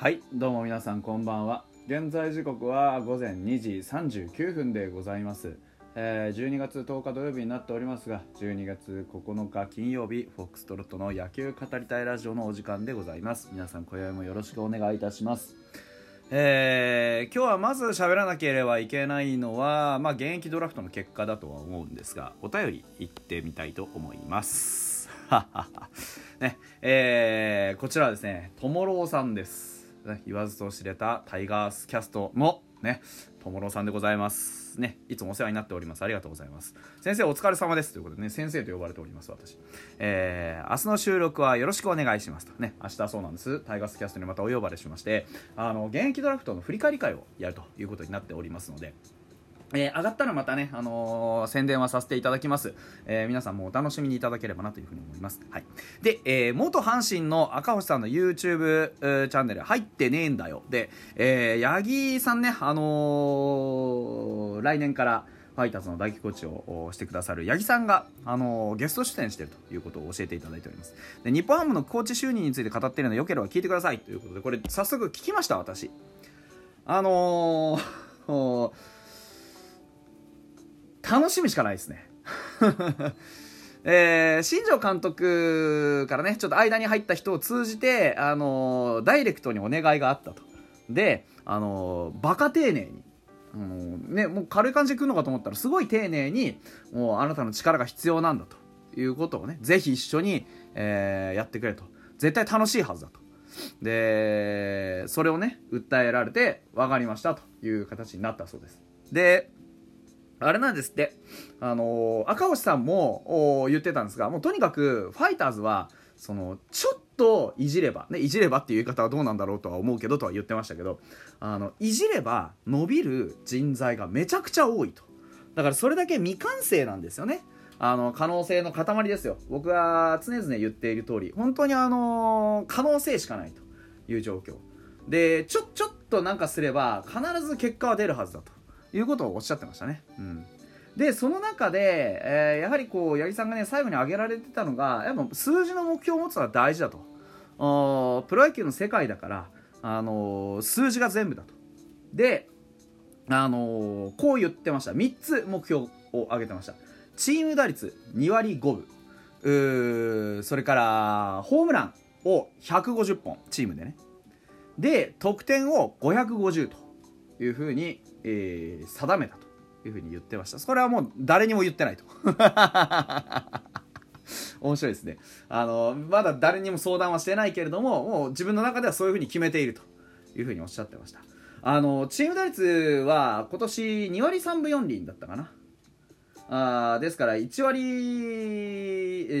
はいどうも皆さんこんばんは。現在時刻は午前2時39分でございます、えー12月10日土曜日になっておりますが12月9日金曜日フォックストロットの野球語りたいラジオのお時間でございます。皆さん今宵もよろしくお願いいたします。えー今日はまず喋らなければいけないのは、まあ、現役ドラフトの結果だとは思うんですがお便り行ってみたいと思います。ねえーこちらはですねともろうさんです、言わずと知れたタイガースキャストのねともろさんでございますね。いつもお世話になっております。ありがとうございます。先生お疲れ様です。ということでね先生と呼ばれております私。えー明日の収録はよろしくお願いしますと。ね明日そうなんです。タイガースキャストにまたお呼ばれしましてあの現役ドラフトの振り返り会をやるということになっておりますのでえー上がったらまたね、あのー宣伝はさせていただきます、えー皆さんもお楽しみにいただければなというふうに思います、はい、で、えー元阪神の赤星さんの YouTube えーチャンネル入ってねえんだよ。で、えー八木さんね、あの来年からファイターズの大コーチをしてくださる八木さんが、あのーゲスト出演しているということを教えていただいております。で日本ハムのコーチ就任について語っているのでよければ聞いてくださいということでこれ早速聞きました私。あのー楽しみしかないですね。えー新庄監督からねちょっと間に入った人を通じて、あのーダイレクトにお願いがあったと。で、あのーバカ丁寧に、あのね、もう軽い感じで来るのかと思ったらすごい丁寧にもうあなたの力が必要なんだと。いうことをねぜひ一緒に、えーやってくれと。絶対楽しいはずだと。でそれをね訴えられて分かりましたという形になったそうです。であれなんですって、あのー赤星さんも言ってたんですが、もうとにかくファイターズは、その、ちょっといじれば、ね、いじればっていう言い方はどうなんだろうとは思うけどとは言ってましたけど、あの、いじれば伸びる人材がめちゃくちゃ多いと。だからそれだけ未完成なんですよね。あの、可能性の塊ですよ。僕は常々言っている通り、本当にあのー可能性しかないという状況。で、ちょ、ちょっとなんかすれば、必ず結果は出るはずだと。いうことをおっしゃってましたね。うん、でその中で、えーやはりこう八木さんがね最後に挙げられてたのがやっぱ数字の目標を持つのは大事だと。プロ野球の世界だから、あのー数字が全部だと。で、あのーこう言ってました。3つ目標を挙げてました。チーム打率2割5分。それからホームランを150本チームでね。で得点を550と。いうふうに、えー定めたというふうに言ってました。それはもう誰にも言ってないと。面白いですね。あのまだ誰にも相談はしてないけれどももう自分の中ではそういうふうに決めているというふうにおっしゃってました。あのチーム打率は今年2割3分4厘だったかな。あーですから1割、え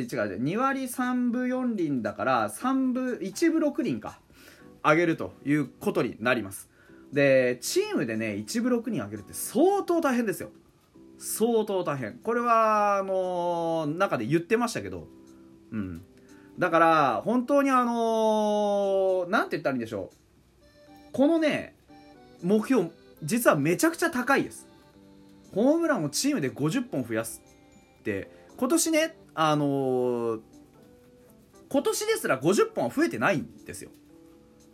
ー違う2割3分4厘だから3分1分6厘か上げるということになります。でチームでね1分6人上げるって相当大変ですよ。相当大変。これはあのー中で言ってましたけど。うん。だから本当にあのーて言ったらいいんでしょう。このね目標実はめちゃくちゃ高いです。ホームランをチームで50本増やすって今年ねあのー今年ですら50本は増えてないんですよ、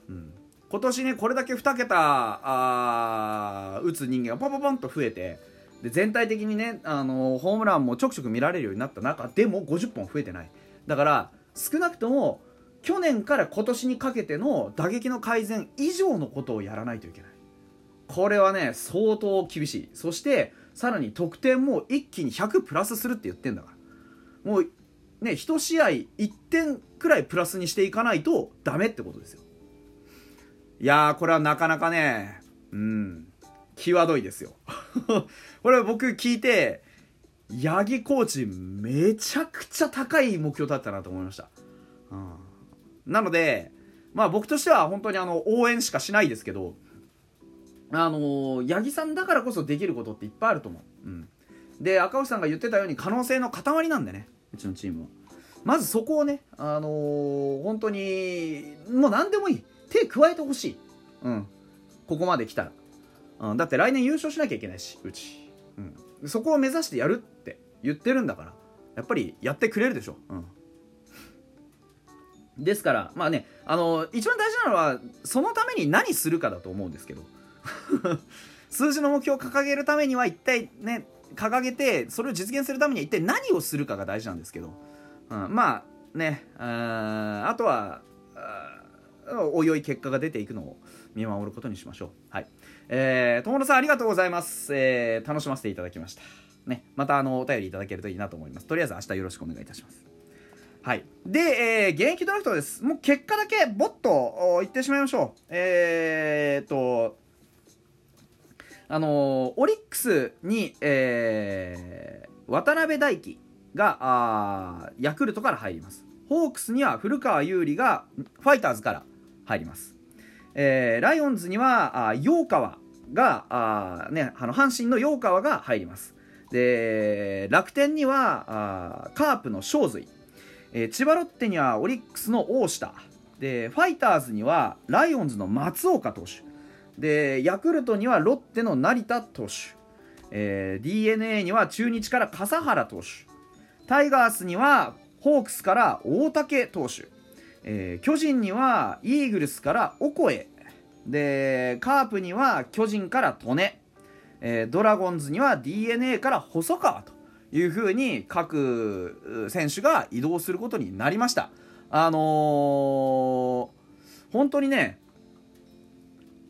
うん、今年ねこれだけ2桁あ打つ人間がポンポンポンと増えてで全体的にね、あのーホームランもちょくちょく見られるようになった中でも50本増えてない。だから少なくとも去年から今年にかけての打撃の改善以上のことをやらないといけない。これはね相当厳しい。そしてさらに得点も一気に100プラスするって言ってんだから。もうね1試合1点くらいプラスにしていかないとダメってことですよ。いやーこれはなかなかねうん。際どいですよ。これは僕聞いて八木コーチめちゃくちゃ高い目標だったなと思いました、うん、なのでまあ僕としては本当にあの応援しかしないですけどあのー八木さんだからこそできることっていっぱいあると思う、うん、で赤星さんが言ってたように可能性の塊なんでねうちのチームは。まずそこをねあのー本当にもう何でもいい。手加えてほしい、うん、ここまで来たら、うん、だって来年優勝しなきゃいけないしうち、うん、そこを目指してやるって言ってるんだから。やっぱりやってくれるでしょ、うん、ですからまあねあの一番大事なのはそのために何するかだと思うんですけど。数字の目標を掲げるためには一体ね掲げてそれを実現するためには一体何をするかが大事なんですけど、うん、まあねああとはおいおい結果が出ていくのを見守ることにしましょう。はい。えー、友野さんありがとうございます、えー、楽しませていただきました。ね。またあのお便りいただけるといいなと思います。とりあえず明日よろしくお願いいたします。はい。で、えー、現役ドラフトです。もう結果だけボッと言ってしまいましょう。えー、とあのオリックスに、えー、渡辺大輝があヤクルトから入ります。ホークスには古川優里がファイターズから入ります、えー、ライオンズにはあ陽川があ、ね、あの阪神の陽川が入ります。で楽天にはあカープの正髄、えー、千葉ロッテにはオリックスの大下。でファイターズにはライオンズの松岡投手。でヤクルトにはロッテの成田投手、えー、d n a には中日から笠原投手。タイガースにはホークスから大竹投手、えー、巨人にはイーグルスからオコエ。でカープには巨人から利根、えー、ドラゴンズには d n a から細川というふうに各選手が移動することになりました。あのー、本当にね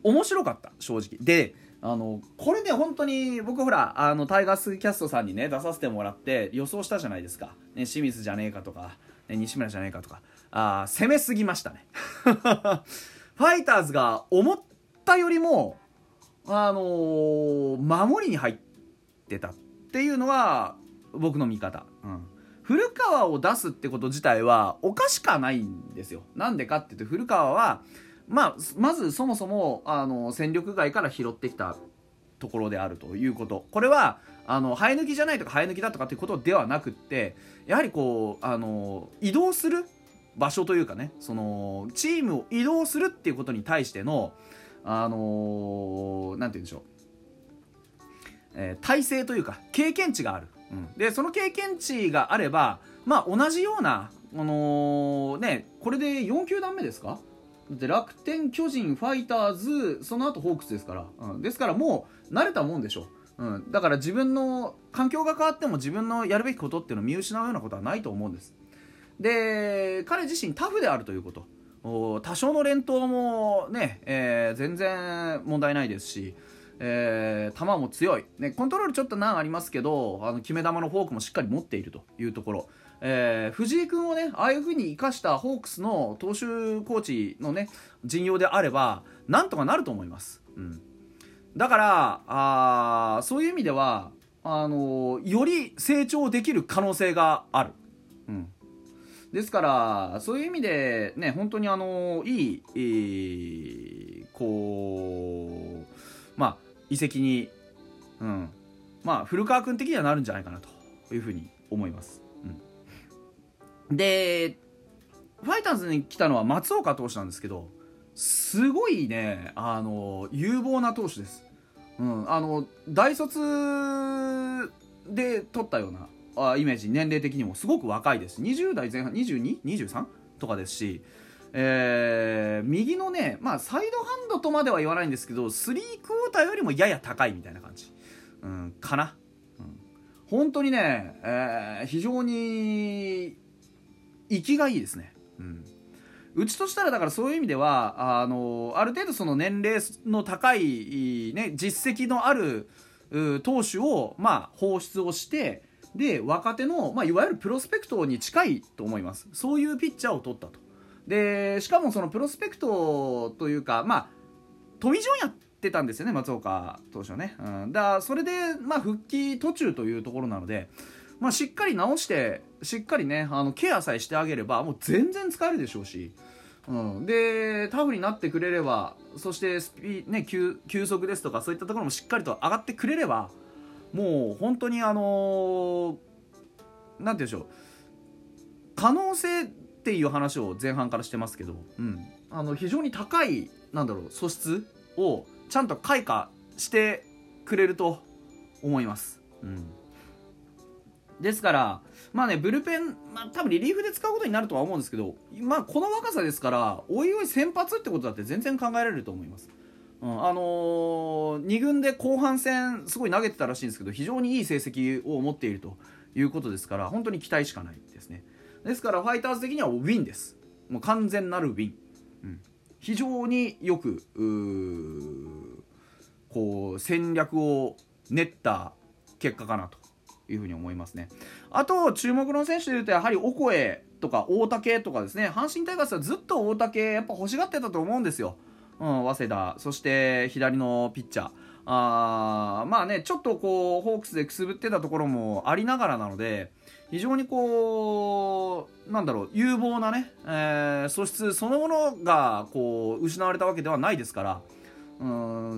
面白かった正直。であのこれね本当に僕ほらあのタイガースキャストさんにね出させてもらって予想したじゃないですか、ね、清水じゃねえかとか、ね、西村じゃねえかとか。あ攻めすぎましたね。ファイターズが思ったよりもあのー、守りに入ってたっていうのは僕の見方、うん、古川を出すってこと自体はおかしかないんですよ。なんでかっていうと古川はまあ、まずそもそもあの戦力外から拾ってきたところであるということ。これはあの生え抜きじゃないとか生え抜きだとかっていうことではなくってやはりこうあの移動する場所というかねそのチームを移動するっていうことに対してのあのなんて言うんでしょう、えー、体制というか経験値がある、うん、でその経験値があればまあ同じようなあのー、ねこれで4球団目ですか？で楽天、巨人、ファイターズ、その後ホークスですから、うん、ですからもう慣れたもんでしょ。うん、だから自分の環境が変わっても自分のやるべきことっていうのを見失うようなことはないと思うんです。で、彼自身タフであるということ。多少の連投もね、えー、全然問題ないですし、えー、球も強い、ね、コントロールちょっと難ありますけどあの決め球のフォークもしっかり持っているというところ。えー、藤井君をねああいう風に生かしたホークスの投手コーチのね陣容であればなんとかなると思います、うん、だからあそういう意味ではあのより成長できる可能性がある、ですからそういう意味でね本当にあのいい、えー、こうまあ移籍に、うん、まあ古川君的にはなるんじゃないかなというふうに思います。で、ファイターズに来たのは松岡投手なんですけど、すごいね、あの、有望な投手です。うん、あの、大卒で取ったようなイメージ、年齢的にもすごく若いです。20代前半、22?23? とかですし、えー、右のね、まあ、サイドハンドとまでは言わないんですけど、3クォーターよりもやや高いみたいな感じ。うん、かな。うん、本当にね、えー、非常に生きがいいですね。うんうちとしたらだからそういう意味ではあのある程度その年齢の高い、ね、実績のある投手を、まあ、放出をしてで若手の、まあ、いわゆるプロスペクトに近いと思います。そういうピッチャーを取ったと。でしかもそのプロスペクトというかまあトミジョンやってたんですよね松岡投手はね、うん、だそれで、まあ、復帰途中というところなのでまあ、しっかり直してしっかりねあのケアさえしてあげればもう全然使えるでしょうし、うん、でタフになってくれればそしてスピ、ね、球球速ですとかそういったところもしっかりと上がってくれればもう本当にあのー、なんて言うんでしょう。可能性っていう話を前半からしてますけど、うん、あの非常に高いなんだろう素質をちゃんと開花してくれると思います。うん。ですからまあねブルペン、まあ、多分リリーフで使うことになるとは思うんですけどまあこの若さですからおいおい先発ってことだって全然考えられると思います。うん、あのー、2軍で後半戦すごい投げてたらしいんですけど非常にいい成績を持っているということですから本当に期待しかないですね。ですからファイターズ的にはウィンです。もう完全なるウィン、うん、非常によくこう戦略を練った結果かなというふうに思いますね。あと注目の選手でいうとやはりオコエとか大竹とかですね。阪神タイガースはずっと大竹やっぱ欲しがってたと思うんですよ。うん、早稲田。そして左のピッチャー。あーまあねちょっとこうホークスでくすぶってたところもありながらなので非常にこうなんだろう有望なね、えー、素質そのものがこう失われたわけではないですから。う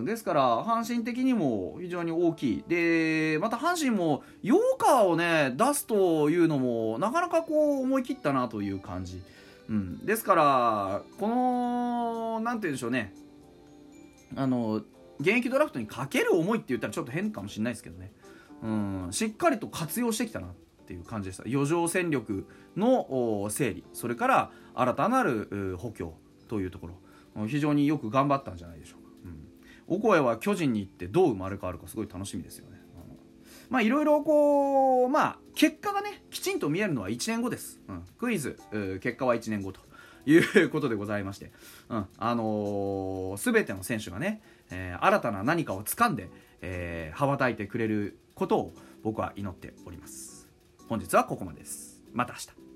んですから阪神的にも非常に大きい。でまた阪神もヨーカーをね出すというのもなかなかこう思い切ったなという感じ。うん、ですからこの何て言うんでしょうね。あの現役ドラフトにかける思いって言ったらちょっと変かもしれないですけどね、うん、しっかりと活用してきたなっていう感じでした。余剰戦力の整理。それから新たなる補強というところ。非常によく頑張ったんじゃないでしょうか、うん、オコエは巨人に行ってどう生まれ変わるかすごい楽しみですよね。まあいろいろこうまあ結果がねきちんと見えるのは1年後です、うん、クイズ結果は1年後ということでございまして、うん。あのー、全ての選手がね、えー、新たな何かを掴んで、えー、羽ばたいてくれることを僕は祈っております。本日はここまでです。また明日。